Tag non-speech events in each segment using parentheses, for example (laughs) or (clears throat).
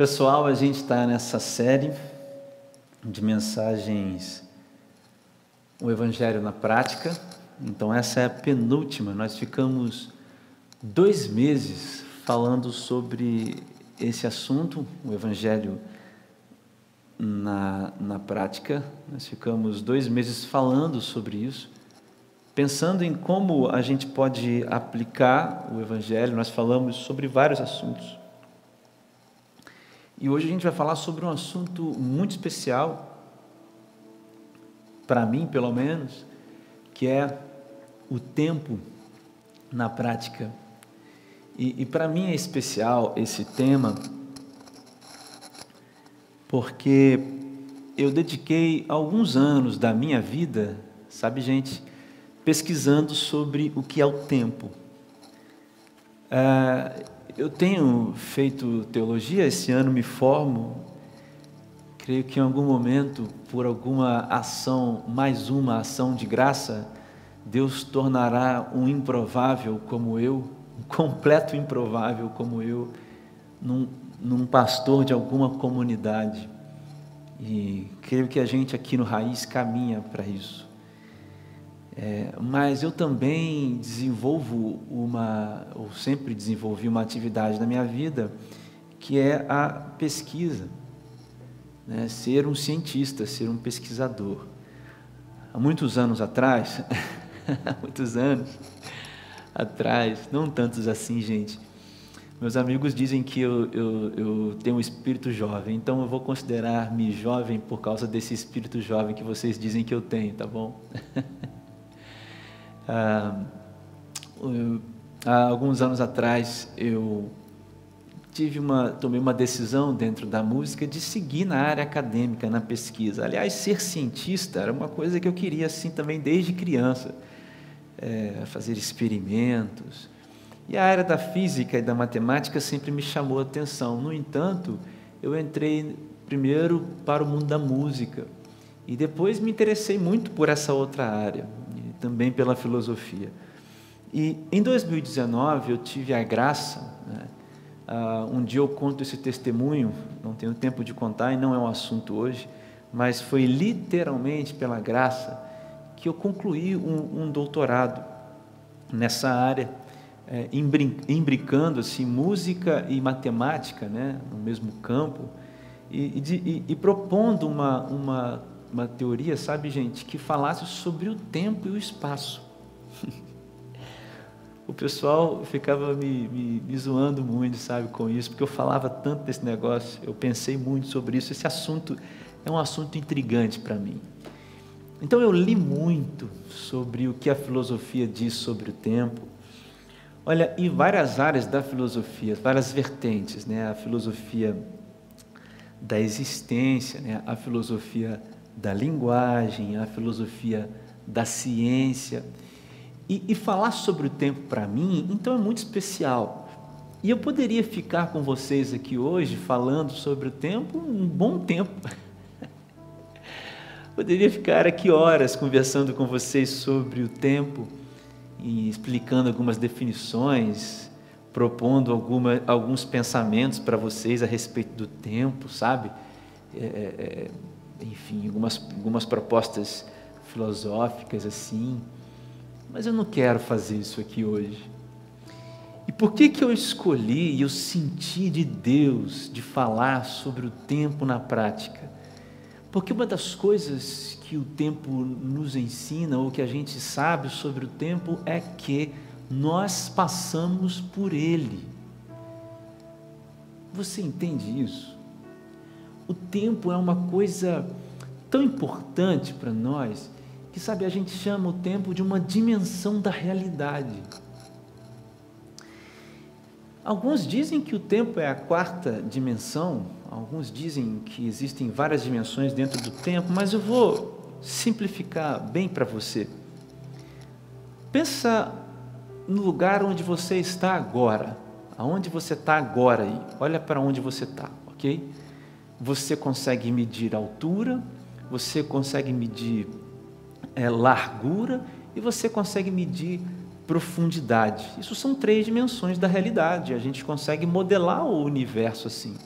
Pessoal, a gente está nessa série de mensagens, o Evangelho na prática. Então, essa é a penúltima. Nós ficamos dois meses falando sobre esse assunto, o Evangelho na, na prática. Nós ficamos dois meses falando sobre isso, pensando em como a gente pode aplicar o Evangelho. Nós falamos sobre vários assuntos. E hoje a gente vai falar sobre um assunto muito especial, para mim pelo menos, que é o tempo na prática. E, e para mim é especial esse tema, porque eu dediquei alguns anos da minha vida, sabe, gente, pesquisando sobre o que é o tempo. Ah, eu tenho feito teologia, esse ano me formo. Creio que em algum momento, por alguma ação, mais uma ação de graça, Deus tornará um improvável como eu, um completo improvável como eu, num, num pastor de alguma comunidade. E creio que a gente aqui no Raiz caminha para isso. É, mas eu também desenvolvo uma, ou sempre desenvolvi uma atividade na minha vida, que é a pesquisa. Né? Ser um cientista, ser um pesquisador. Há muitos anos atrás, (laughs) muitos anos atrás, não tantos assim, gente, meus amigos dizem que eu, eu, eu, tenho um espírito jovem, então eu vou considerar-me jovem por causa desse espírito jovem que vocês dizem que eu tenho, tá bom? (laughs) Ah, há alguns anos atrás eu tive uma, tomei uma decisão dentro da música de seguir na área acadêmica, na pesquisa. Aliás, ser cientista era uma coisa que eu queria assim também desde criança, é, fazer experimentos. E a área da física e da matemática sempre me chamou a atenção. No entanto, eu entrei primeiro para o mundo da música e depois me interessei muito por essa outra área também pela filosofia. E em 2019 eu tive a graça, né, uh, um dia eu conto esse testemunho, não tenho tempo de contar e não é um assunto hoje, mas foi literalmente pela graça que eu concluí um, um doutorado nessa área, é, imbricando assim, música e matemática né, no mesmo campo, e, e, e propondo uma, uma uma teoria, sabe, gente, que falasse sobre o tempo e o espaço. (laughs) o pessoal ficava me, me, me, zoando muito, sabe, com isso, porque eu falava tanto desse negócio, eu pensei muito sobre isso. Esse assunto é um assunto intrigante para mim. Então eu li muito sobre o que a filosofia diz sobre o tempo. Olha, em várias áreas da filosofia, várias vertentes, né? A filosofia da existência, né? A filosofia da linguagem, a filosofia da ciência. E, e falar sobre o tempo para mim, então é muito especial. E eu poderia ficar com vocês aqui hoje falando sobre o tempo um bom tempo. (laughs) poderia ficar aqui horas conversando com vocês sobre o tempo e explicando algumas definições, propondo alguma, alguns pensamentos para vocês a respeito do tempo, sabe? É, é, é enfim, algumas, algumas propostas filosóficas assim, mas eu não quero fazer isso aqui hoje. E por que, que eu escolhi e eu senti de Deus de falar sobre o tempo na prática? Porque uma das coisas que o tempo nos ensina, ou que a gente sabe sobre o tempo, é que nós passamos por ele. Você entende isso? O tempo é uma coisa tão importante para nós que, sabe, a gente chama o tempo de uma dimensão da realidade. Alguns dizem que o tempo é a quarta dimensão, alguns dizem que existem várias dimensões dentro do tempo, mas eu vou simplificar bem para você. Pensa no lugar onde você está agora, aonde você está agora aí. Olha para onde você está, ok? Você consegue medir altura, você consegue medir é, largura e você consegue medir profundidade. Isso são três dimensões da realidade. A gente consegue modelar o universo assim.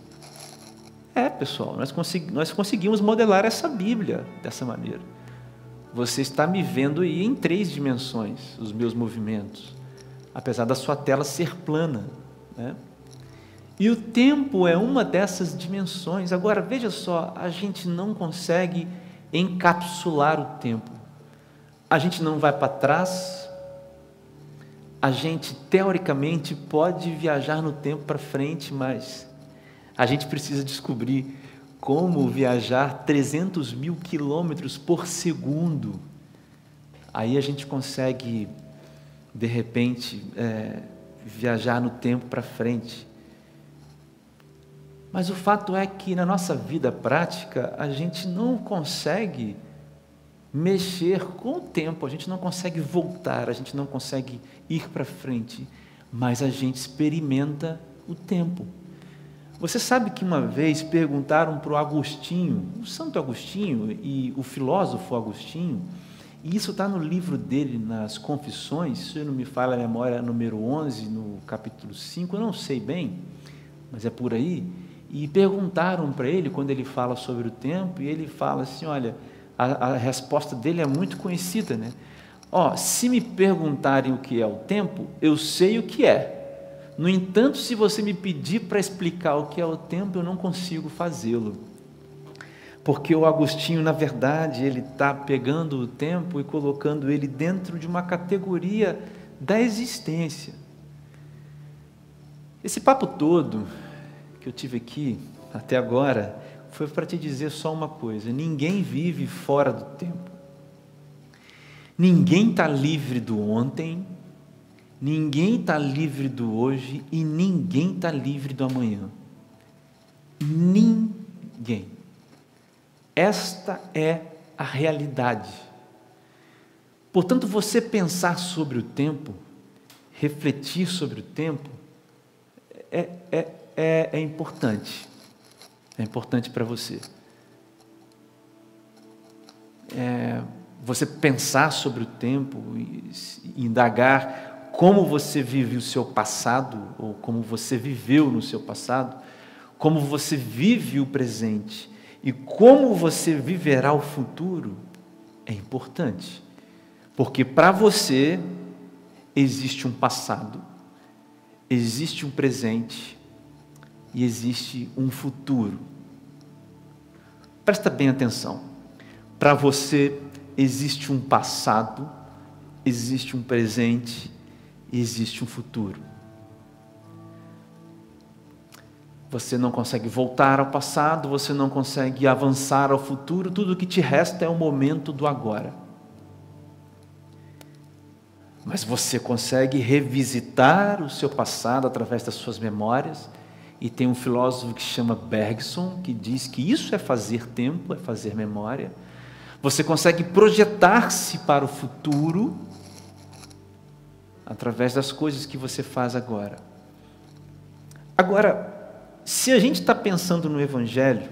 É, pessoal, nós, consegui nós conseguimos modelar essa Bíblia dessa maneira. Você está me vendo aí em três dimensões, os meus movimentos, apesar da sua tela ser plana. Né? E o tempo é uma dessas dimensões. Agora, veja só, a gente não consegue encapsular o tempo. A gente não vai para trás, a gente teoricamente pode viajar no tempo para frente, mas a gente precisa descobrir como viajar 300 mil quilômetros por segundo. Aí a gente consegue, de repente, é, viajar no tempo para frente. Mas o fato é que na nossa vida prática a gente não consegue mexer com o tempo, a gente não consegue voltar, a gente não consegue ir para frente, mas a gente experimenta o tempo. Você sabe que uma vez perguntaram para o Agostinho, o Santo Agostinho e o filósofo Agostinho, e isso está no livro dele, nas Confissões, se eu não me falha a memória, número 11, no capítulo 5, eu não sei bem, mas é por aí. E perguntaram para ele, quando ele fala sobre o tempo, e ele fala assim: olha, a, a resposta dele é muito conhecida, né? Ó, oh, se me perguntarem o que é o tempo, eu sei o que é, no entanto, se você me pedir para explicar o que é o tempo, eu não consigo fazê-lo. Porque o Agostinho, na verdade, ele está pegando o tempo e colocando ele dentro de uma categoria da existência. Esse papo todo que eu tive aqui até agora foi para te dizer só uma coisa: ninguém vive fora do tempo. Ninguém está livre do ontem Ninguém está livre do hoje e ninguém está livre do amanhã. Ninguém. Esta é a realidade. Portanto, você pensar sobre o tempo, refletir sobre o tempo, é, é, é, é importante. É importante para você. É, você pensar sobre o tempo, indagar como você vive o seu passado, ou como você viveu no seu passado, como você vive o presente e como você viverá o futuro, é importante. Porque para você existe um passado, existe um presente e existe um futuro. Presta bem atenção. Para você existe um passado, existe um presente existe um futuro. Você não consegue voltar ao passado, você não consegue avançar ao futuro, tudo o que te resta é o momento do agora. Mas você consegue revisitar o seu passado através das suas memórias, e tem um filósofo que chama Bergson, que diz que isso é fazer tempo, é fazer memória. Você consegue projetar-se para o futuro através das coisas que você faz agora. Agora, se a gente está pensando no Evangelho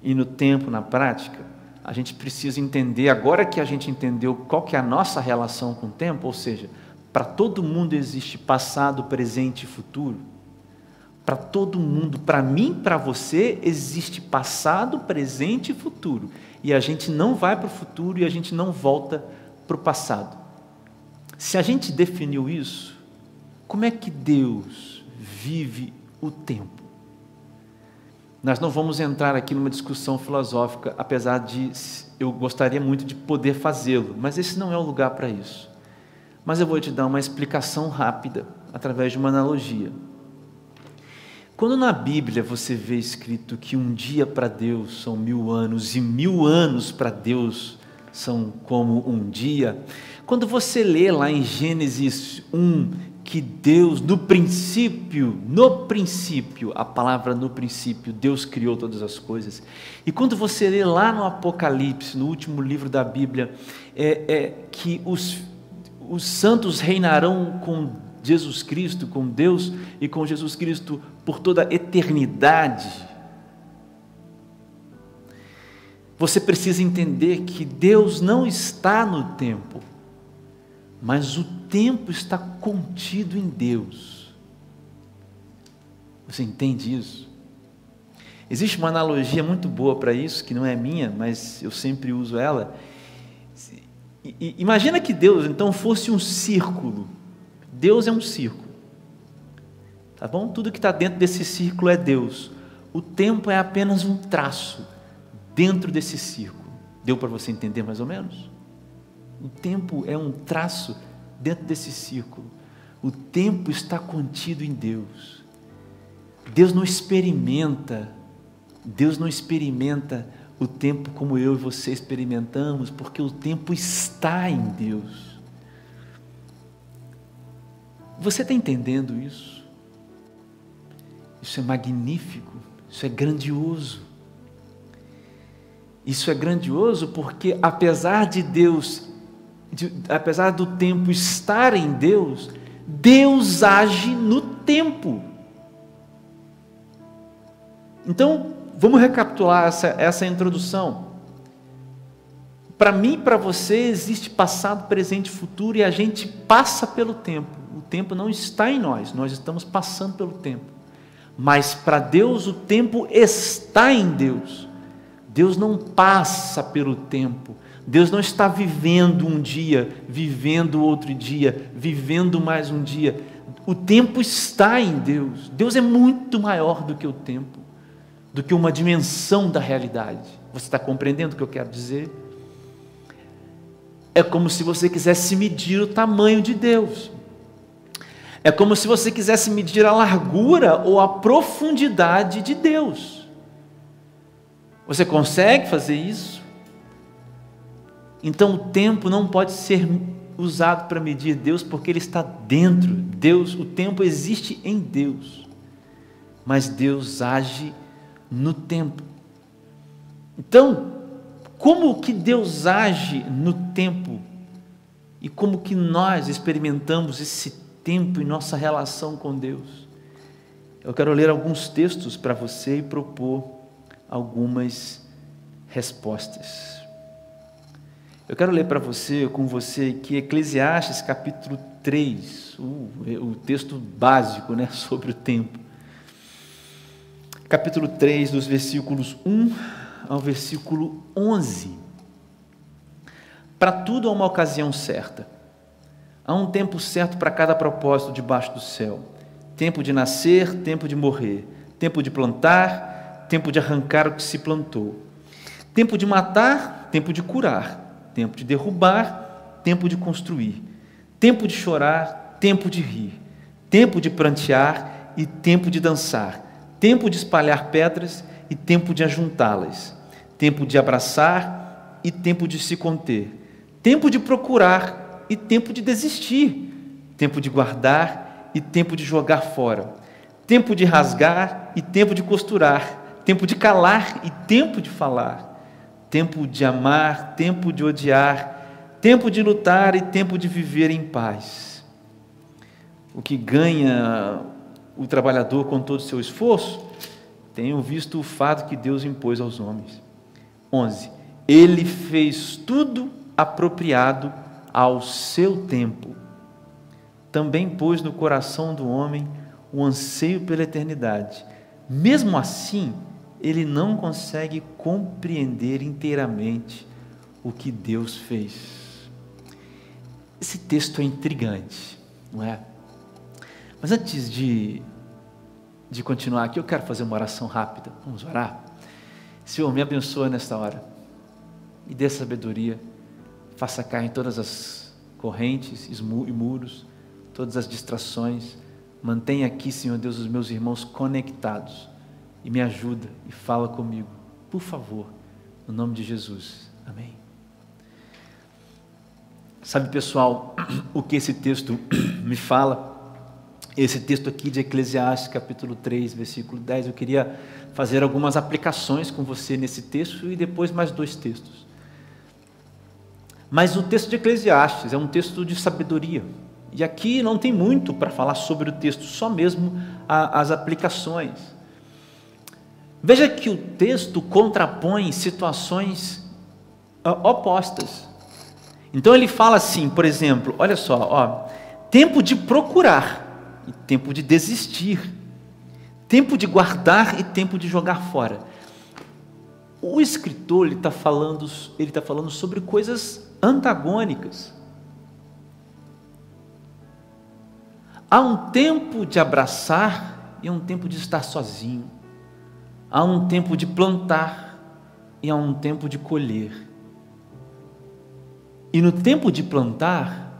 e no tempo, na prática, a gente precisa entender, agora que a gente entendeu qual que é a nossa relação com o tempo, ou seja, para todo mundo existe passado, presente e futuro. Para todo mundo, para mim, para você, existe passado, presente e futuro. E a gente não vai para o futuro e a gente não volta para o passado. Se a gente definiu isso, como é que Deus vive o tempo? Nós não vamos entrar aqui numa discussão filosófica, apesar de eu gostaria muito de poder fazê-lo, mas esse não é o lugar para isso. Mas eu vou te dar uma explicação rápida, através de uma analogia. Quando na Bíblia você vê escrito que um dia para Deus são mil anos e mil anos para Deus são como um dia, quando você lê lá em Gênesis 1 que Deus, no princípio, no princípio, a palavra no princípio, Deus criou todas as coisas. E quando você lê lá no Apocalipse, no último livro da Bíblia, é, é que os, os santos reinarão com Jesus Cristo, com Deus e com Jesus Cristo por toda a eternidade. Você precisa entender que Deus não está no tempo mas o tempo está contido em Deus. Você entende isso? Existe uma analogia muito boa para isso, que não é minha, mas eu sempre uso ela. Imagina que Deus então fosse um círculo. Deus é um círculo. Tá bom? Tudo que está dentro desse círculo é Deus. O tempo é apenas um traço dentro desse círculo. Deu para você entender mais ou menos? O tempo é um traço dentro desse círculo. O tempo está contido em Deus. Deus não experimenta, Deus não experimenta o tempo como eu e você experimentamos, porque o tempo está em Deus. Você está entendendo isso? Isso é magnífico, isso é grandioso. Isso é grandioso porque, apesar de Deus de, apesar do tempo estar em Deus, Deus age no tempo. Então, vamos recapitular essa, essa introdução. Para mim e para você existe passado, presente e futuro e a gente passa pelo tempo. Tempo não está em nós, nós estamos passando pelo tempo. Mas para Deus o tempo está em Deus. Deus não passa pelo tempo, Deus não está vivendo um dia, vivendo outro dia, vivendo mais um dia. O tempo está em Deus. Deus é muito maior do que o tempo, do que uma dimensão da realidade. Você está compreendendo o que eu quero dizer? É como se você quisesse medir o tamanho de Deus. É como se você quisesse medir a largura ou a profundidade de Deus. Você consegue fazer isso? Então o tempo não pode ser usado para medir Deus porque ele está dentro. Deus, o tempo existe em Deus. Mas Deus age no tempo. Então, como que Deus age no tempo? E como que nós experimentamos esse tempo em nossa relação com Deus? Eu quero ler alguns textos para você e propor algumas respostas. Eu quero ler para você, com você, que Eclesiastes capítulo 3, o, o texto básico né, (laughs) sobre o tempo. Capítulo 3, dos versículos 1 ao versículo 11. Para tudo há uma ocasião certa. Há um tempo certo para cada propósito debaixo do céu: tempo de nascer, tempo de morrer, tempo de plantar, tempo de arrancar o que se plantou, tempo de matar, tempo de curar. Tempo de derrubar, tempo de construir, tempo de chorar, tempo de rir, tempo de prantear e tempo de dançar, tempo de espalhar pedras e tempo de ajuntá-las, tempo de abraçar e tempo de se conter, tempo de procurar e tempo de desistir, tempo de guardar e tempo de jogar fora, tempo de rasgar e tempo de costurar, tempo de calar e tempo de falar tempo de amar, tempo de odiar, tempo de lutar e tempo de viver em paz. O que ganha o trabalhador com todo o seu esforço, tenham visto o fato que Deus impôs aos homens. 11. Ele fez tudo apropriado ao seu tempo. Também pôs no coração do homem o anseio pela eternidade. Mesmo assim, ele não consegue compreender inteiramente o que Deus fez. Esse texto é intrigante, não é? Mas antes de, de continuar aqui, eu quero fazer uma oração rápida. Vamos orar? Senhor, me abençoa nesta hora. Me dê sabedoria. Faça cair todas as correntes e muros, todas as distrações. Mantenha aqui, Senhor Deus, os meus irmãos conectados e me ajuda e fala comigo, por favor, no nome de Jesus. Amém. Sabe, pessoal, (clears throat) o que esse texto (clears throat) me fala? Esse texto aqui de Eclesiastes, capítulo 3, versículo 10, eu queria fazer algumas aplicações com você nesse texto e depois mais dois textos. Mas o texto de Eclesiastes é um texto de sabedoria. E aqui não tem muito para falar sobre o texto, só mesmo as aplicações. Veja que o texto contrapõe situações ah, opostas. Então ele fala assim, por exemplo, olha só, ó, tempo de procurar e tempo de desistir, tempo de guardar e tempo de jogar fora. O escritor ele está falando, ele está falando sobre coisas antagônicas. Há um tempo de abraçar e há um tempo de estar sozinho. Há um tempo de plantar e há um tempo de colher. E no tempo de plantar,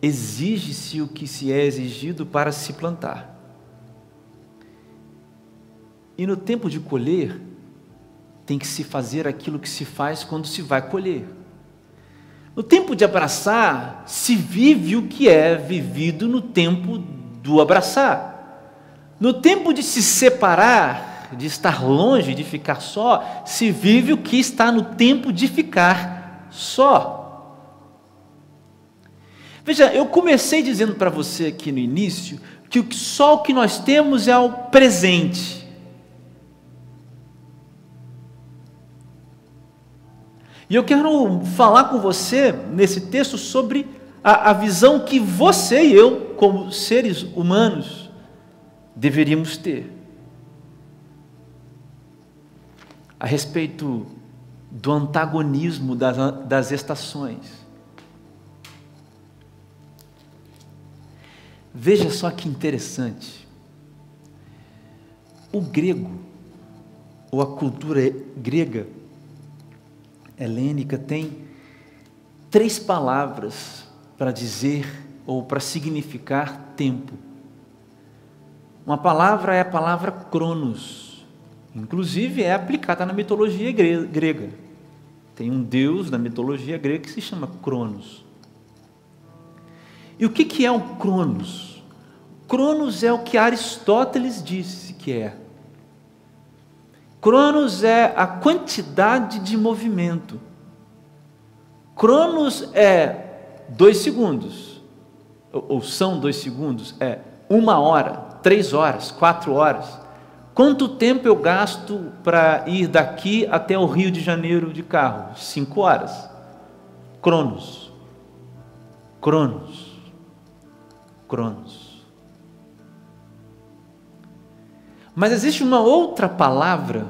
exige-se o que se é exigido para se plantar. E no tempo de colher, tem que se fazer aquilo que se faz quando se vai colher. No tempo de abraçar, se vive o que é vivido no tempo do abraçar. No tempo de se separar, de estar longe, de ficar só, se vive o que está no tempo de ficar só. Veja, eu comecei dizendo para você aqui no início que só o que nós temos é o presente. E eu quero falar com você nesse texto sobre a, a visão que você e eu, como seres humanos, deveríamos ter a respeito do antagonismo das, das estações. Veja só que interessante. O grego, ou a cultura grega helênica, tem três palavras para dizer ou para significar tempo. Uma palavra é a palavra cronos, inclusive é aplicada na mitologia grega. Tem um deus na mitologia grega que se chama Cronos. E o que, é o Cronos? Cronos é o que Aristóteles disse que é. Cronos é a quantidade de movimento. Cronos é dois segundos, ou são dois segundos, é uma hora, três horas, quatro horas. Quanto tempo eu gasto para ir daqui até o Rio de Janeiro de carro? Cinco horas. Cronos. Cronos. Cronos. Mas existe uma outra palavra,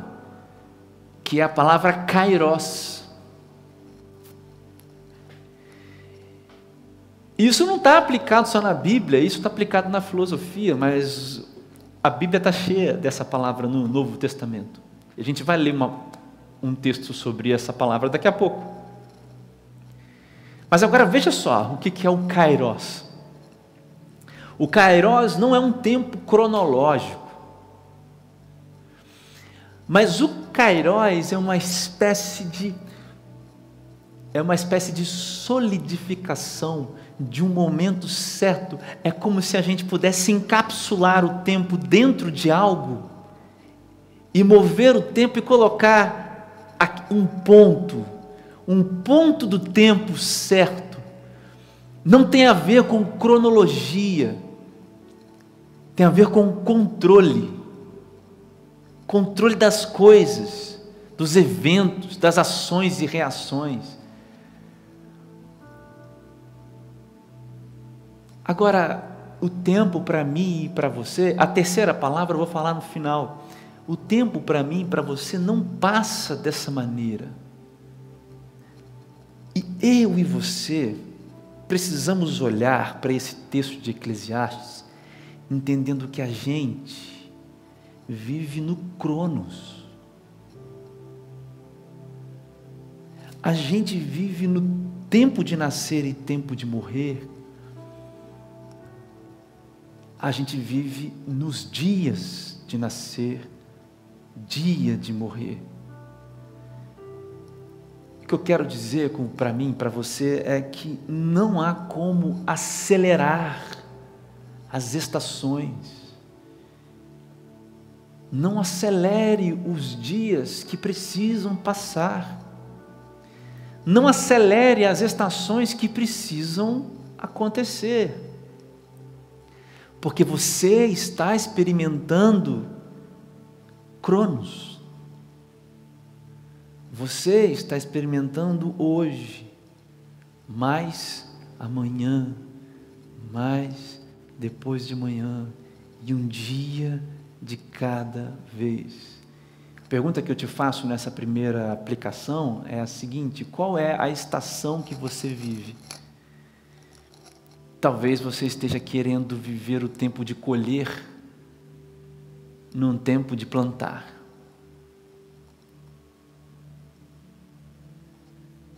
que é a palavra kairos. Isso não está aplicado só na Bíblia, isso está aplicado na filosofia, mas a Bíblia está cheia dessa palavra no Novo Testamento. A gente vai ler uma, um texto sobre essa palavra daqui a pouco. Mas agora veja só o que é o kairos. O Kairos não é um tempo cronológico. Mas o Kairos é uma espécie de é uma espécie de solidificação de um momento certo. É como se a gente pudesse encapsular o tempo dentro de algo e mover o tempo e colocar um ponto, um ponto do tempo certo. Não tem a ver com cronologia tem a ver com controle controle das coisas, dos eventos, das ações e reações. Agora, o tempo para mim e para você, a terceira palavra eu vou falar no final. O tempo para mim e para você não passa dessa maneira. E eu e você precisamos olhar para esse texto de Eclesiastes entendendo que a gente vive no Cronos. A gente vive no tempo de nascer e tempo de morrer. A gente vive nos dias de nascer, dia de morrer. O que eu quero dizer para mim, para você, é que não há como acelerar as estações. Não acelere os dias que precisam passar. Não acelere as estações que precisam acontecer. Porque você está experimentando Cronos. Você está experimentando hoje, mais amanhã, mais depois de manhã e um dia de cada vez. A pergunta que eu te faço nessa primeira aplicação é a seguinte: qual é a estação que você vive? Talvez você esteja querendo viver o tempo de colher num tempo de plantar.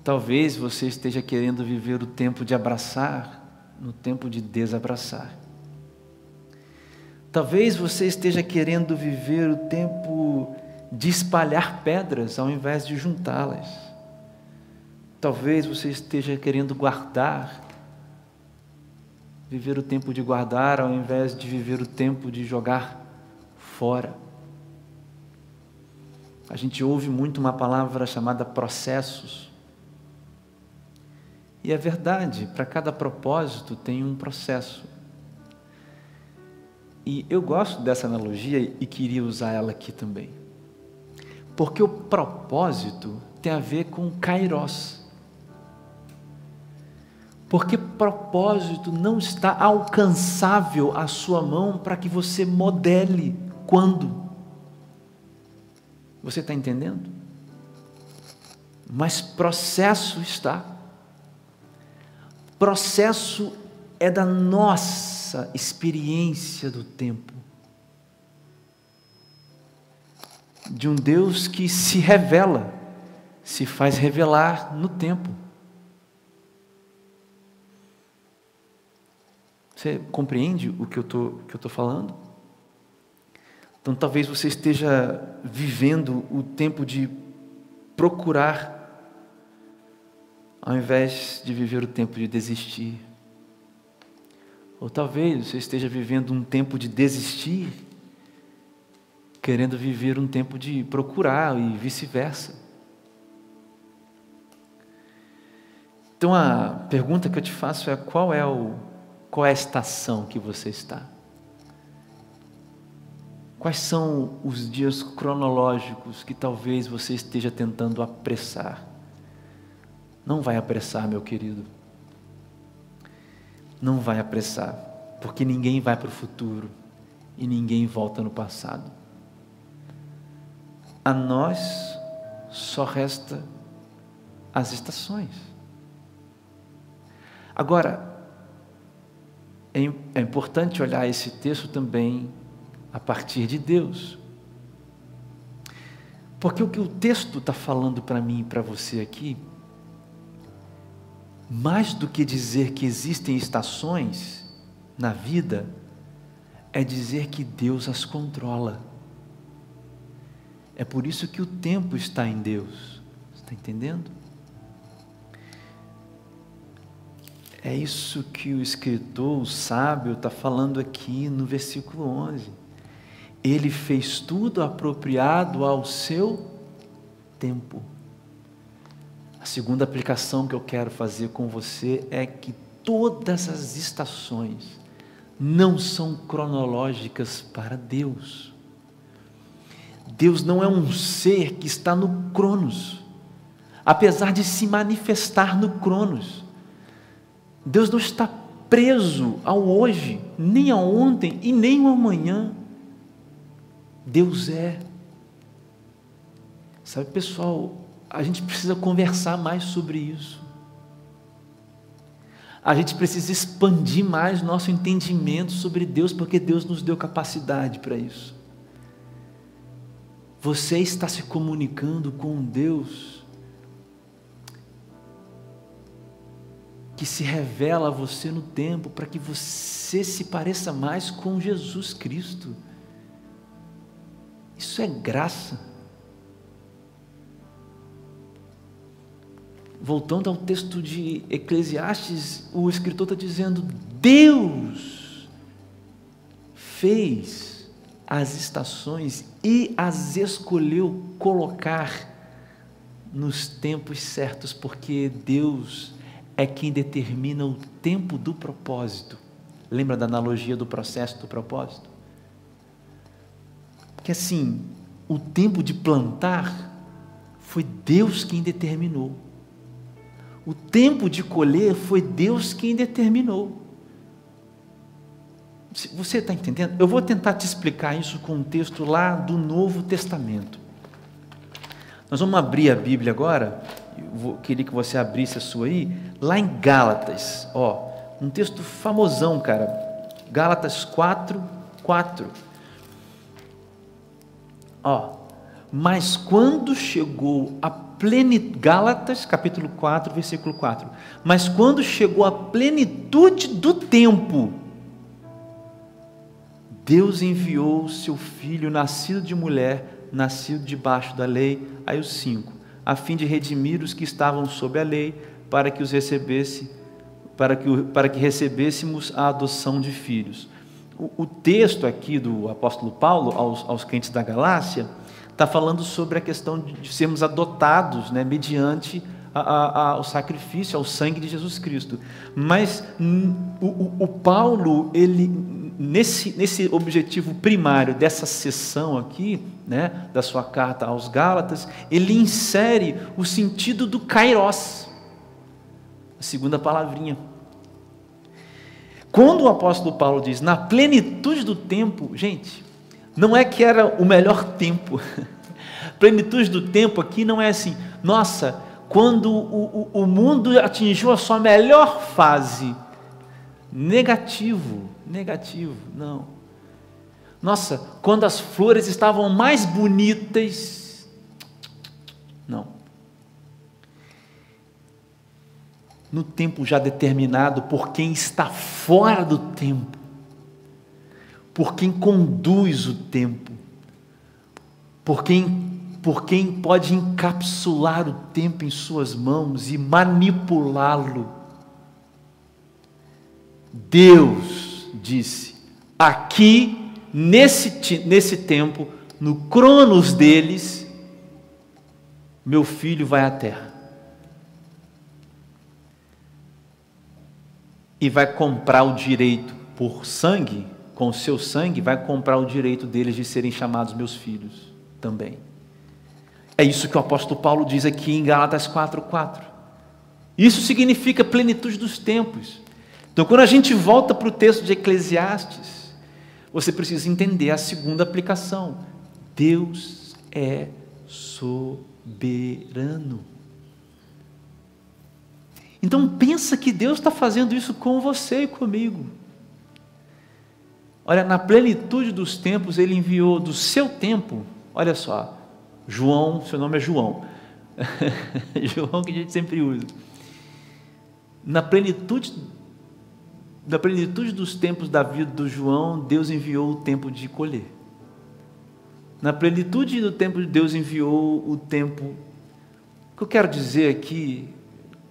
Talvez você esteja querendo viver o tempo de abraçar no tempo de desabraçar. Talvez você esteja querendo viver o tempo de espalhar pedras ao invés de juntá-las. Talvez você esteja querendo guardar, viver o tempo de guardar ao invés de viver o tempo de jogar fora. A gente ouve muito uma palavra chamada processos. E é verdade, para cada propósito tem um processo. E eu gosto dessa analogia e queria usar ela aqui também. Porque o propósito tem a ver com kairos. Porque propósito não está alcançável à sua mão para que você modele quando. Você está entendendo? Mas processo está. Processo é da nossa experiência do tempo. De um Deus que se revela, se faz revelar no tempo. Você compreende o que eu estou falando? Então talvez você esteja vivendo o tempo de procurar ao invés de viver o tempo de desistir. Ou talvez você esteja vivendo um tempo de desistir, querendo viver um tempo de procurar e vice-versa. Então a pergunta que eu te faço é qual é o qual é a estação que você está? Quais são os dias cronológicos que talvez você esteja tentando apressar? Não vai apressar, meu querido. Não vai apressar, porque ninguém vai para o futuro e ninguém volta no passado. A nós só resta as estações. Agora, é, é importante olhar esse texto também a partir de Deus. Porque o que o texto está falando para mim e para você aqui mais do que dizer que existem estações na vida, é dizer que Deus as controla. É por isso que o tempo está em Deus. Está entendendo? É isso que o escritor, o sábio, está falando aqui no versículo 11. Ele fez tudo apropriado ao seu tempo. A segunda aplicação que eu quero fazer com você é que todas as estações não são cronológicas para Deus. Deus não é um ser que está no Cronos, apesar de se manifestar no Cronos. Deus não está preso ao hoje, nem ao ontem e nem ao amanhã. Deus é. Sabe, pessoal, a gente precisa conversar mais sobre isso. A gente precisa expandir mais nosso entendimento sobre Deus, porque Deus nos deu capacidade para isso. Você está se comunicando com Deus que se revela a você no tempo para que você se pareça mais com Jesus Cristo. Isso é graça. Voltando ao texto de Eclesiastes, o escritor está dizendo: Deus fez as estações e as escolheu colocar nos tempos certos, porque Deus é quem determina o tempo do propósito. Lembra da analogia do processo do propósito? Que assim, o tempo de plantar foi Deus quem determinou. O tempo de colher foi Deus quem determinou. Você está entendendo? Eu vou tentar te explicar isso com um texto lá do Novo Testamento. Nós vamos abrir a Bíblia agora. Eu queria que você abrisse a sua aí, lá em Gálatas. Ó, um texto famosão, cara. Gálatas 4, 4. Ó, mas quando chegou a plenitude, Gálatas capítulo 4, versículo 4. Mas quando chegou a plenitude do tempo, Deus enviou o seu filho, nascido de mulher, nascido debaixo da lei, aí os cinco, a fim de redimir os que estavam sob a lei, para que os recebesse, para que, para que recebêssemos a adoção de filhos. O, o texto aqui do apóstolo Paulo aos, aos crentes da Galácia está falando sobre a questão de sermos adotados, né, mediante a, a, sacrifício, ao sangue de Jesus Cristo. Mas o, o, o Paulo, ele nesse, nesse objetivo primário dessa sessão aqui, né, da sua carta aos Gálatas, ele insere o sentido do kairos, a segunda palavrinha. Quando o apóstolo Paulo diz na plenitude do tempo, gente, não é que era o melhor tempo. (laughs) plenitude do tempo aqui não é assim, nossa, quando o, o, o mundo atingiu a sua melhor fase. Negativo negativo, não. Nossa, quando as flores estavam mais bonitas, não. No tempo já determinado por quem está fora do tempo, por quem conduz o tempo, por quem, por quem pode encapsular o tempo em suas mãos e manipulá-lo. Deus disse: aqui, nesse, nesse tempo, no cronos deles, meu filho vai à terra. E vai comprar o direito por sangue, com o seu sangue, vai comprar o direito deles de serem chamados meus filhos também. É isso que o apóstolo Paulo diz aqui em Gálatas 4:4. Isso significa plenitude dos tempos. Então, quando a gente volta para o texto de Eclesiastes, você precisa entender a segunda aplicação. Deus é soberano. Então pensa que Deus está fazendo isso com você e comigo. Olha, na plenitude dos tempos, Ele enviou do seu tempo, olha só, João, seu nome é João, (laughs) João que a gente sempre usa. Na plenitude da plenitude dos tempos da vida do João, Deus enviou o tempo de colher. Na plenitude do tempo de Deus enviou o tempo. O que eu quero dizer aqui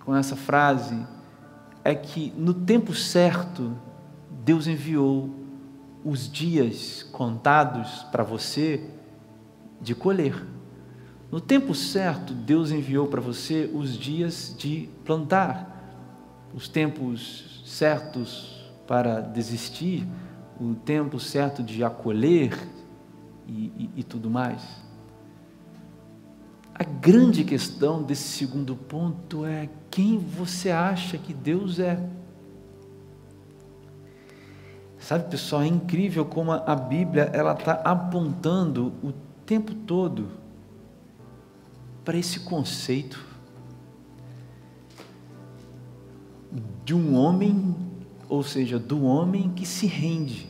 com essa frase é que no tempo certo Deus enviou os dias contados para você de colher. No tempo certo, Deus enviou para você os dias de plantar, os tempos certos para desistir, o tempo certo de acolher e, e, e tudo mais. A grande questão desse segundo ponto é quem você acha que Deus é. Sabe, pessoal, é incrível como a Bíblia ela está apontando o tempo todo para esse conceito de um homem, ou seja, do homem que se rende,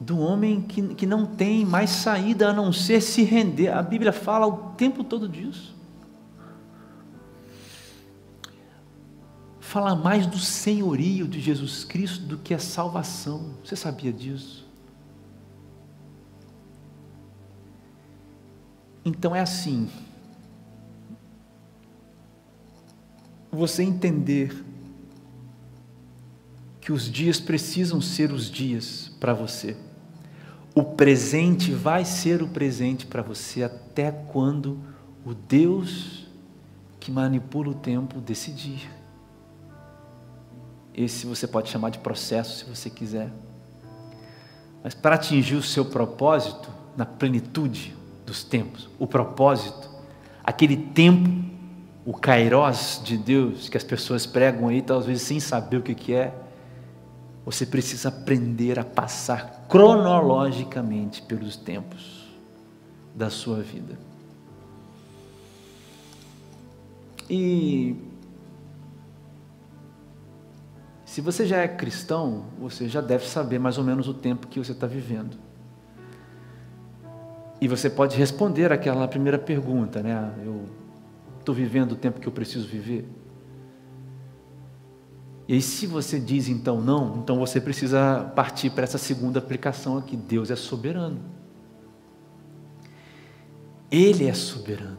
do homem que, que não tem mais saída a não ser se render. A Bíblia fala o tempo todo disso. Fala mais do senhorio de Jesus Cristo do que a salvação. Você sabia disso? Então é assim. você entender que os dias precisam ser os dias para você. O presente vai ser o presente para você até quando o Deus que manipula o tempo decidir. Esse você pode chamar de processo se você quiser. Mas para atingir o seu propósito na plenitude dos tempos, o propósito, aquele tempo o kairós de Deus que as pessoas pregam aí, talvez sem saber o que, que é. Você precisa aprender a passar cronologicamente pelos tempos da sua vida. E se você já é cristão, você já deve saber mais ou menos o tempo que você está vivendo. E você pode responder aquela primeira pergunta, né? Eu estou vivendo o tempo que eu preciso viver? E aí, se você diz então não, então você precisa partir para essa segunda aplicação aqui: Deus é soberano. Ele é soberano.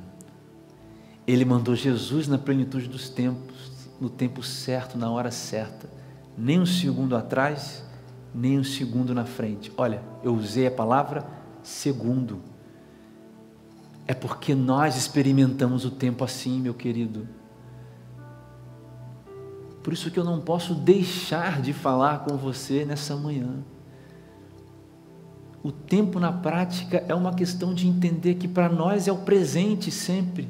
Ele mandou Jesus na plenitude dos tempos, no tempo certo, na hora certa. Nem um segundo atrás, nem um segundo na frente. Olha, eu usei a palavra segundo. É porque nós experimentamos o tempo assim, meu querido. Por isso que eu não posso deixar de falar com você nessa manhã. O tempo na prática é uma questão de entender que para nós é o presente sempre.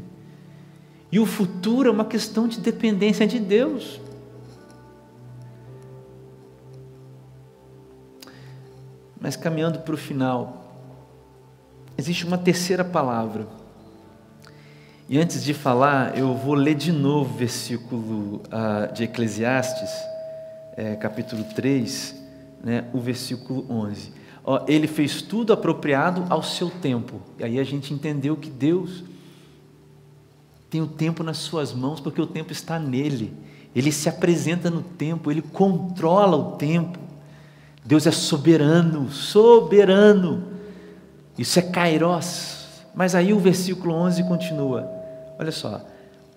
E o futuro é uma questão de dependência de Deus. Mas caminhando para o final, existe uma terceira palavra. E antes de falar, eu vou ler de novo o versículo uh, de Eclesiastes, é, capítulo 3, né, o versículo 11. Ó, ele fez tudo apropriado ao seu tempo. E aí a gente entendeu que Deus tem o tempo nas suas mãos, porque o tempo está nele. Ele se apresenta no tempo, ele controla o tempo. Deus é soberano, soberano. Isso é Kairos. Mas aí o versículo 11 continua. Olha só.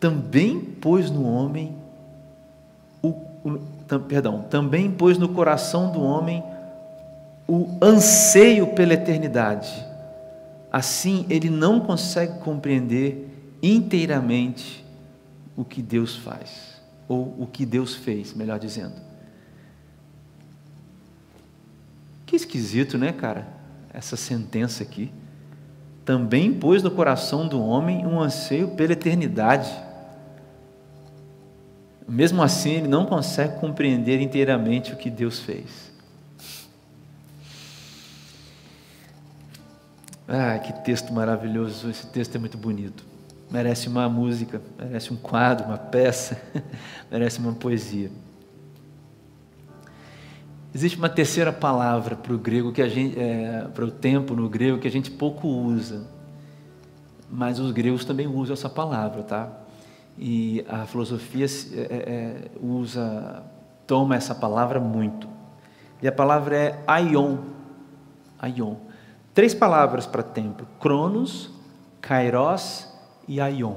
Também pôs no homem o, o perdão, também pôs no coração do homem o anseio pela eternidade. Assim, ele não consegue compreender inteiramente o que Deus faz, ou o que Deus fez, melhor dizendo. Que esquisito, né, cara? Essa sentença aqui. Também pôs no coração do homem um anseio pela eternidade. Mesmo assim, ele não consegue compreender inteiramente o que Deus fez. Ah, que texto maravilhoso! Esse texto é muito bonito merece uma música, merece um quadro, uma peça, (laughs) merece uma poesia. Existe uma terceira palavra para o grego que a gente, é, para o tempo no grego que a gente pouco usa, mas os gregos também usam essa palavra, tá? E a filosofia é, é, é, usa, toma essa palavra muito. E a palavra é aion, aion. Três palavras para tempo: cronos, kairos e Aion.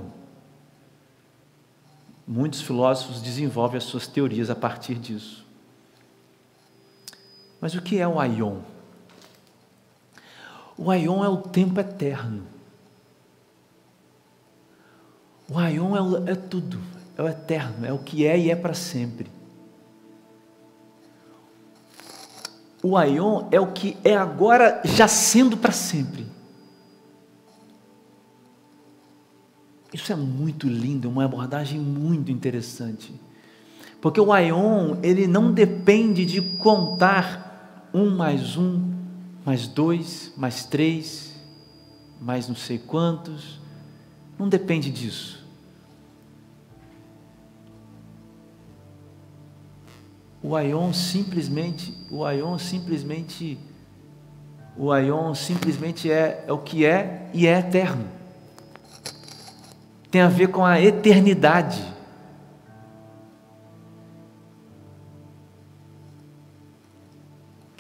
Muitos filósofos desenvolvem as suas teorias a partir disso. Mas o que é o Aion? O Aion é o tempo eterno. O Aion é, é tudo, é o eterno, é o que é e é para sempre. O Aion é o que é agora já sendo para sempre. Isso é muito lindo, uma abordagem muito interessante. Porque o Aion, ele não depende de contar um mais um, mais dois, mais três, mais não sei quantos. Não depende disso. O Aion simplesmente, o Aion simplesmente, o Aion simplesmente é, é o que é e é eterno tem a ver com a eternidade.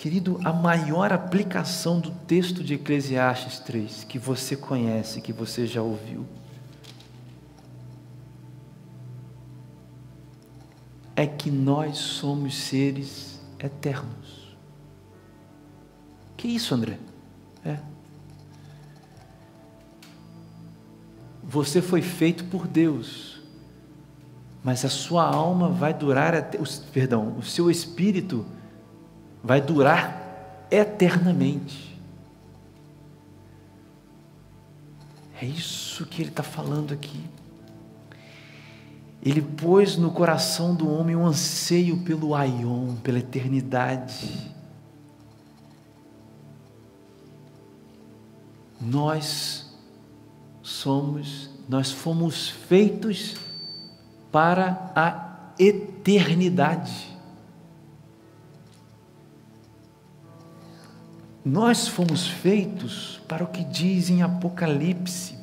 Querido, a maior aplicação do texto de Eclesiastes 3 que você conhece, que você já ouviu, é que nós somos seres eternos. Que isso, André? É. Você foi feito por Deus, mas a sua alma vai durar, até, perdão, o seu espírito vai durar eternamente. É isso que ele está falando aqui. Ele pôs no coração do homem um anseio pelo aion, pela eternidade. Nós somos, nós fomos feitos para a eternidade. Nós fomos feitos para o que diz em Apocalipse.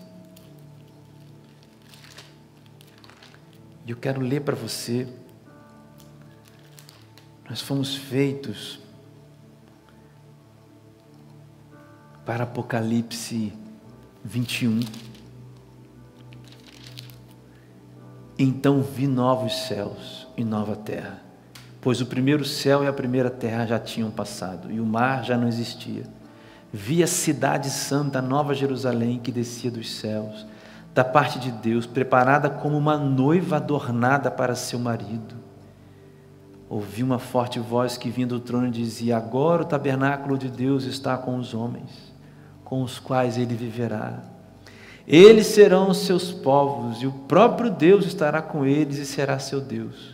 E eu quero ler para você. Nós fomos feitos para Apocalipse 21. Então vi novos céus e nova terra, pois o primeiro céu e a primeira terra já tinham passado e o mar já não existia. Vi a cidade santa, a nova Jerusalém, que descia dos céus, da parte de Deus, preparada como uma noiva adornada para seu marido. Ouvi uma forte voz que vinha do trono dizia: Agora o tabernáculo de Deus está com os homens com os quais ele viverá. Eles serão os seus povos, e o próprio Deus estará com eles e será seu Deus.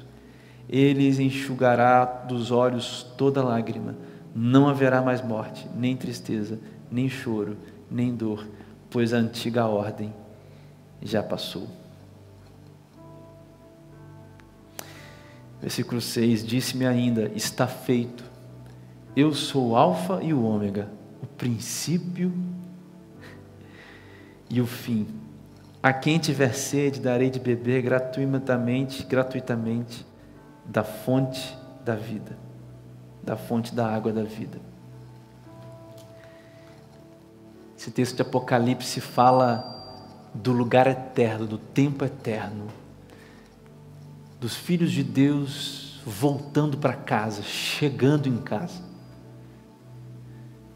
Eles enxugará dos olhos toda lágrima. Não haverá mais morte, nem tristeza, nem choro, nem dor, pois a antiga ordem já passou. Versículo 6: Disse-me ainda: Está feito. Eu sou o Alfa e o Ômega, o princípio e o fim. A quem tiver sede, darei de beber gratuitamente, gratuitamente da fonte da vida, da fonte da água da vida. Esse texto de Apocalipse fala do lugar eterno, do tempo eterno, dos filhos de Deus voltando para casa, chegando em casa.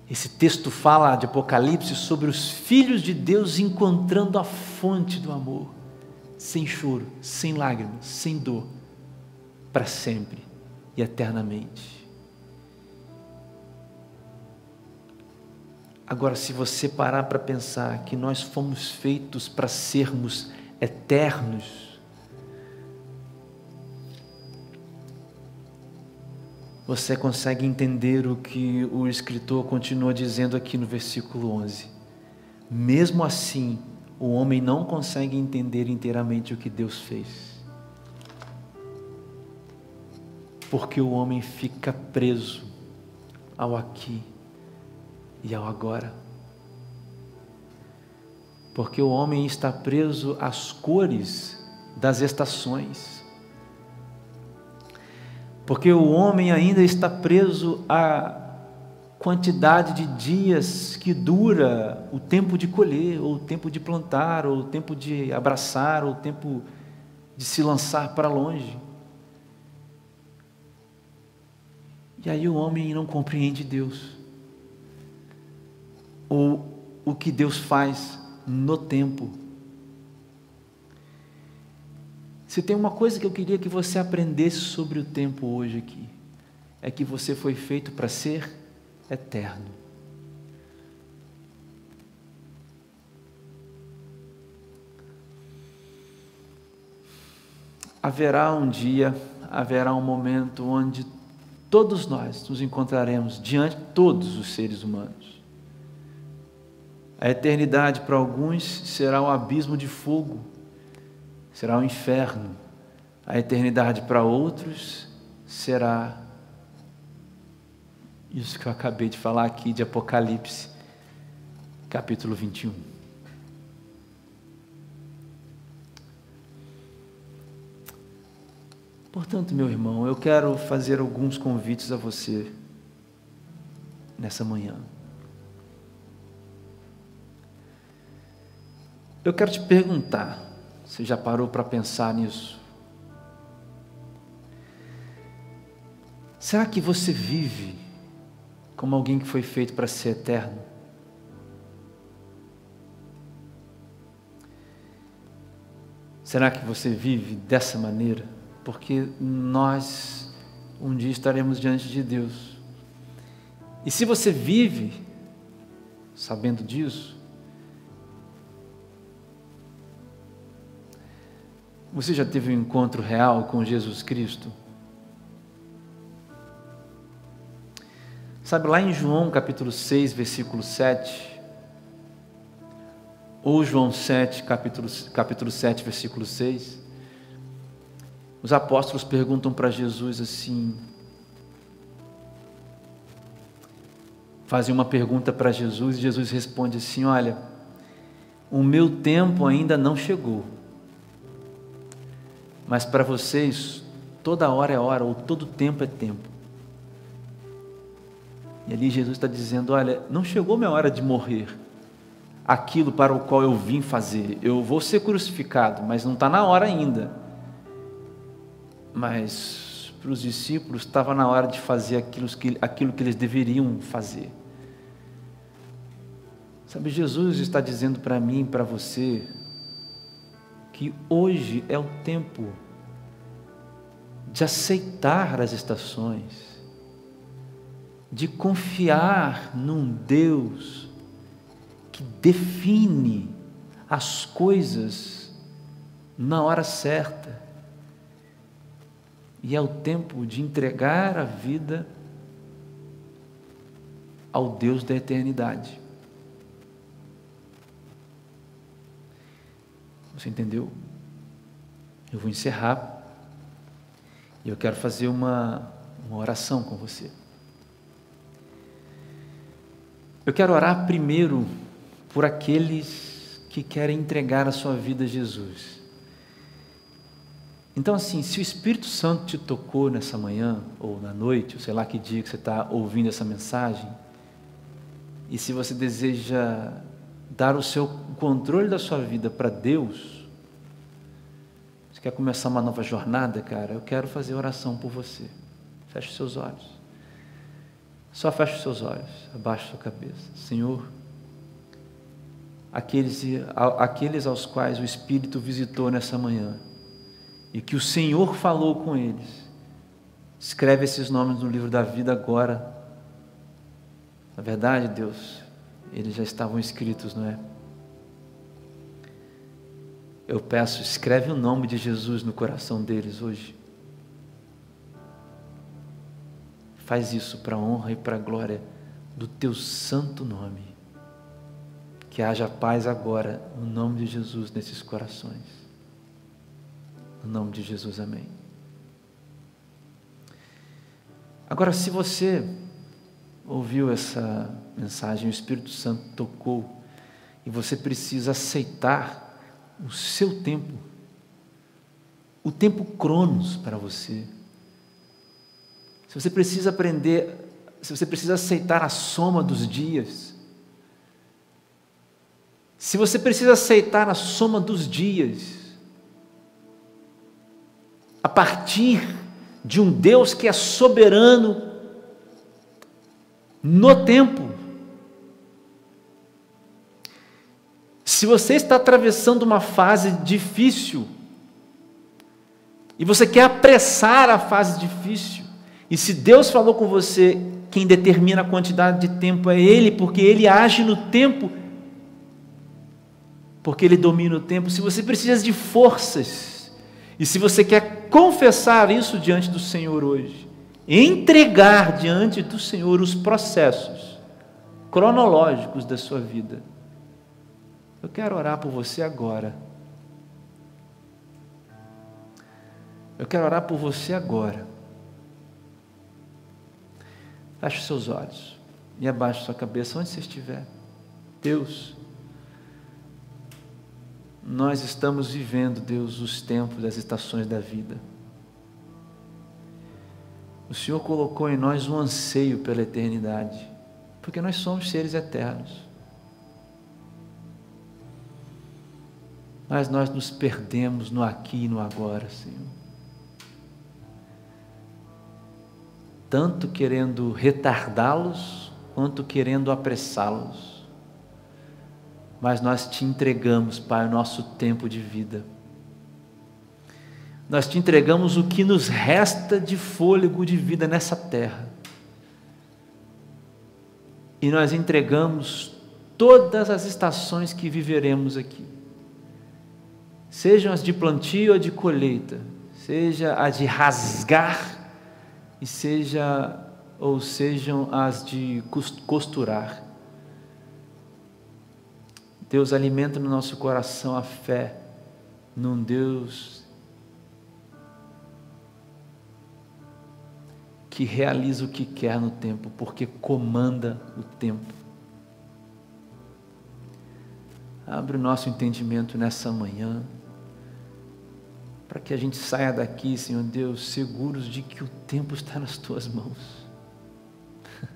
Esse texto fala de Apocalipse sobre os filhos de Deus encontrando a fonte do amor, sem choro, sem lágrimas, sem dor, para sempre e eternamente. Agora, se você parar para pensar que nós fomos feitos para sermos eternos, você consegue entender o que o escritor continua dizendo aqui no versículo 11. Mesmo assim, o homem não consegue entender inteiramente o que Deus fez. Porque o homem fica preso ao aqui e ao agora. Porque o homem está preso às cores das estações porque o homem ainda está preso à quantidade de dias que dura o tempo de colher, ou o tempo de plantar, ou o tempo de abraçar, ou o tempo de se lançar para longe. E aí o homem não compreende Deus, ou o que Deus faz no tempo Se tem uma coisa que eu queria que você aprendesse sobre o tempo hoje aqui, é que você foi feito para ser eterno. Haverá um dia, haverá um momento onde todos nós nos encontraremos diante de todos os seres humanos. A eternidade para alguns será um abismo de fogo será um inferno. A eternidade para outros será isso que eu acabei de falar aqui de Apocalipse, capítulo 21. Portanto, meu irmão, eu quero fazer alguns convites a você nessa manhã. Eu quero te perguntar, você já parou para pensar nisso? Será que você vive como alguém que foi feito para ser eterno? Será que você vive dessa maneira? Porque nós um dia estaremos diante de Deus. E se você vive sabendo disso, Você já teve um encontro real com Jesus Cristo? Sabe, lá em João capítulo 6, versículo 7, ou João 7, capítulo, capítulo 7, versículo 6, os apóstolos perguntam para Jesus assim, fazem uma pergunta para Jesus e Jesus responde assim: Olha, o meu tempo ainda não chegou mas para vocês, toda hora é hora, ou todo tempo é tempo. E ali Jesus está dizendo: Olha, não chegou minha hora de morrer, aquilo para o qual eu vim fazer. Eu vou ser crucificado, mas não está na hora ainda. Mas para os discípulos estava na hora de fazer aquilo que, aquilo que eles deveriam fazer. Sabe, Jesus está dizendo para mim e para você que hoje é o tempo de aceitar as estações, de confiar num Deus que define as coisas na hora certa. E é o tempo de entregar a vida ao Deus da eternidade. Você entendeu? Eu vou encerrar e eu quero fazer uma, uma oração com você. Eu quero orar primeiro por aqueles que querem entregar a sua vida a Jesus. Então, assim, se o Espírito Santo te tocou nessa manhã, ou na noite, ou sei lá que dia que você está ouvindo essa mensagem, e se você deseja dar o seu controle da sua vida para Deus, quer começar uma nova jornada, cara, eu quero fazer oração por você. Feche os seus olhos. Só feche os seus olhos, abaixe sua cabeça. Senhor, aqueles, aqueles aos quais o Espírito visitou nessa manhã e que o Senhor falou com eles, escreve esses nomes no livro da vida agora. Na verdade, Deus, eles já estavam escritos, não é? Eu peço, escreve o nome de Jesus no coração deles hoje. Faz isso para a honra e para a glória do teu santo nome. Que haja paz agora, no nome de Jesus, nesses corações. No nome de Jesus, amém. Agora, se você ouviu essa mensagem, o Espírito Santo tocou, e você precisa aceitar o seu tempo, o tempo cronos para você. Se você precisa aprender, se você precisa aceitar a soma dos dias, se você precisa aceitar a soma dos dias, partir de um Deus que é soberano no tempo, Se você está atravessando uma fase difícil, e você quer apressar a fase difícil, e se Deus falou com você, quem determina a quantidade de tempo é Ele, porque Ele age no tempo, porque Ele domina o tempo. Se você precisa de forças, e se você quer confessar isso diante do Senhor hoje, entregar diante do Senhor os processos cronológicos da sua vida, eu quero orar por você agora. Eu quero orar por você agora. Feche seus olhos e abaixe sua cabeça onde você estiver. Deus, nós estamos vivendo, Deus, os tempos das estações da vida. O Senhor colocou em nós um anseio pela eternidade, porque nós somos seres eternos. mas nós nos perdemos no aqui e no agora, Senhor. Tanto querendo retardá-los, quanto querendo apressá-los. Mas nós te entregamos, Pai, o nosso tempo de vida. Nós te entregamos o que nos resta de fôlego de vida nessa terra. E nós entregamos todas as estações que viveremos aqui sejam as de plantio ou de colheita, seja a de rasgar e seja ou sejam as de costurar. Deus alimenta no nosso coração a fé num Deus que realiza o que quer no tempo, porque comanda o tempo. Abre o nosso entendimento nessa manhã, para que a gente saia daqui, Senhor Deus, seguros de que o tempo está nas tuas mãos. (laughs)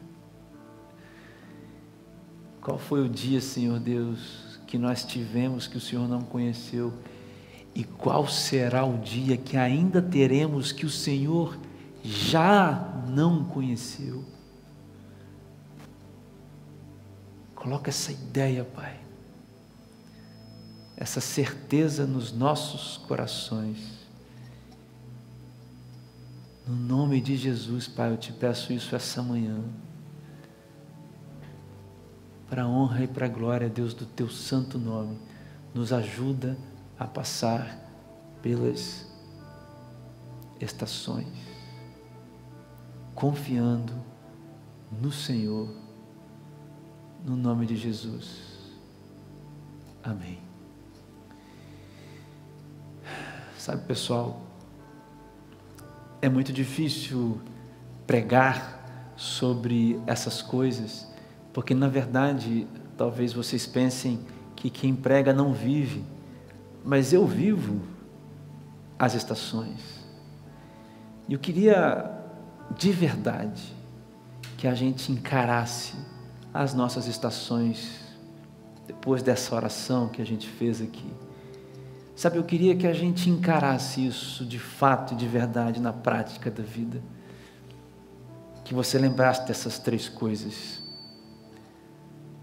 Qual foi o dia, Senhor Deus, que nós tivemos que o Senhor não conheceu? E qual será o dia que ainda teremos que o Senhor já não conheceu? Coloca essa ideia, Pai, essa certeza nos nossos corações. No nome de Jesus, Pai, eu te peço isso essa manhã para a honra e para a glória, Deus, do teu santo nome. Nos ajuda a passar pelas estações, confiando no Senhor, no nome de Jesus. Amém. Sabe, pessoal, é muito difícil pregar sobre essas coisas porque na verdade, talvez vocês pensem que quem prega não vive, mas eu vivo as estações. E eu queria de verdade que a gente encarasse as nossas estações depois dessa oração que a gente fez aqui. Sabe, eu queria que a gente encarasse isso de fato e de verdade na prática da vida. Que você lembrasse dessas três coisas.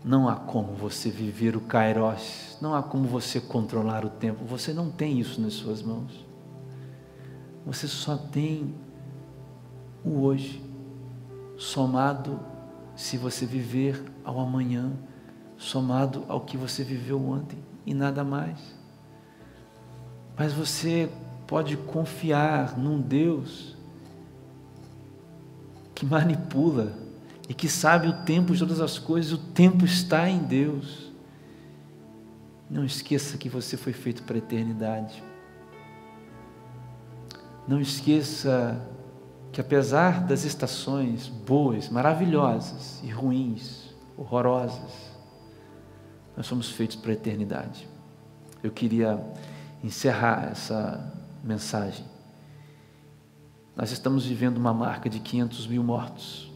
Não há como você viver o Kairos, não há como você controlar o tempo, você não tem isso nas suas mãos. Você só tem o hoje, somado, se você viver ao amanhã, somado ao que você viveu ontem e nada mais. Mas você pode confiar num Deus que manipula e que sabe o tempo de todas as coisas, o tempo está em Deus. Não esqueça que você foi feito para a eternidade. Não esqueça que apesar das estações boas, maravilhosas e ruins, horrorosas, nós somos feitos para a eternidade. Eu queria encerrar essa mensagem. Nós estamos vivendo uma marca de 500 mil mortos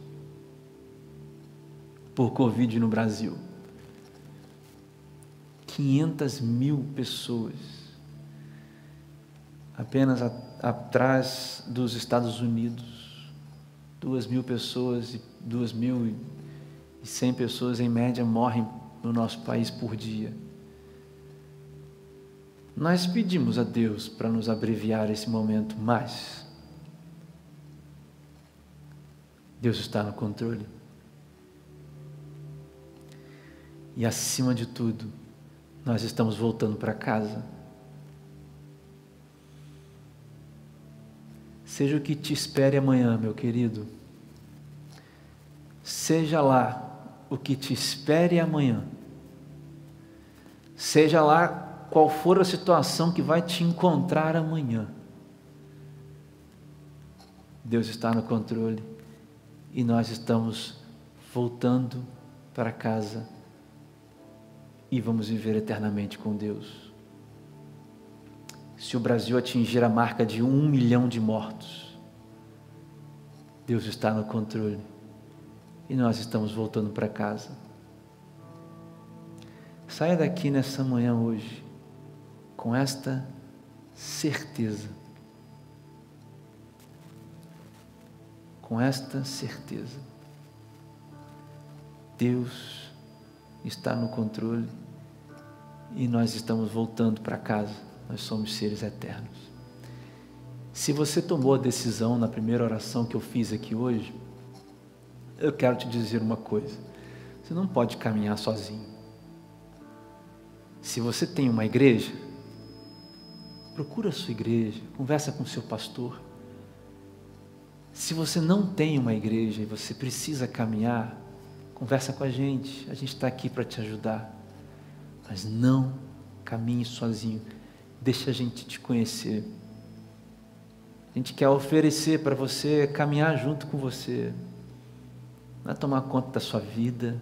por Covid no Brasil. 500 mil pessoas. Apenas a, atrás dos Estados Unidos. Duas mil pessoas e duas mil e cem pessoas em média morrem no nosso país por dia. Nós pedimos a Deus para nos abreviar esse momento, mas Deus está no controle. E acima de tudo, nós estamos voltando para casa. Seja o que te espere amanhã, meu querido. Seja lá o que te espere amanhã. Seja lá qual for a situação que vai te encontrar amanhã. Deus está no controle e nós estamos voltando para casa e vamos viver eternamente com Deus. Se o Brasil atingir a marca de um milhão de mortos, Deus está no controle e nós estamos voltando para casa. Saia daqui nessa manhã hoje com esta certeza. Com esta certeza. Deus está no controle e nós estamos voltando para casa. Nós somos seres eternos. Se você tomou a decisão na primeira oração que eu fiz aqui hoje, eu quero te dizer uma coisa: você não pode caminhar sozinho. Se você tem uma igreja, procura a sua igreja, conversa com o seu pastor. Se você não tem uma igreja e você precisa caminhar, conversa com a gente, a gente está aqui para te ajudar. Mas não caminhe sozinho, deixa a gente te conhecer. A gente quer oferecer para você caminhar junto com você, não é tomar conta da sua vida,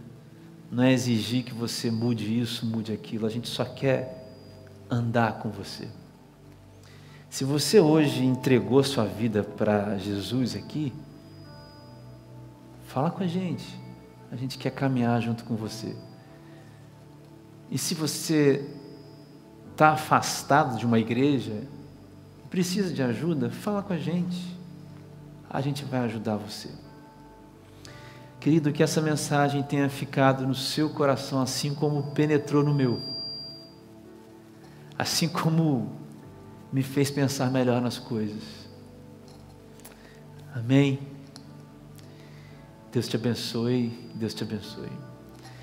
não é exigir que você mude isso, mude aquilo, a gente só quer andar com você. Se você hoje entregou sua vida para Jesus aqui, fala com a gente. A gente quer caminhar junto com você. E se você está afastado de uma igreja, precisa de ajuda, fala com a gente. A gente vai ajudar você. Querido, que essa mensagem tenha ficado no seu coração assim como penetrou no meu. Assim como me fez pensar melhor nas coisas. Amém? Deus te abençoe, Deus te abençoe.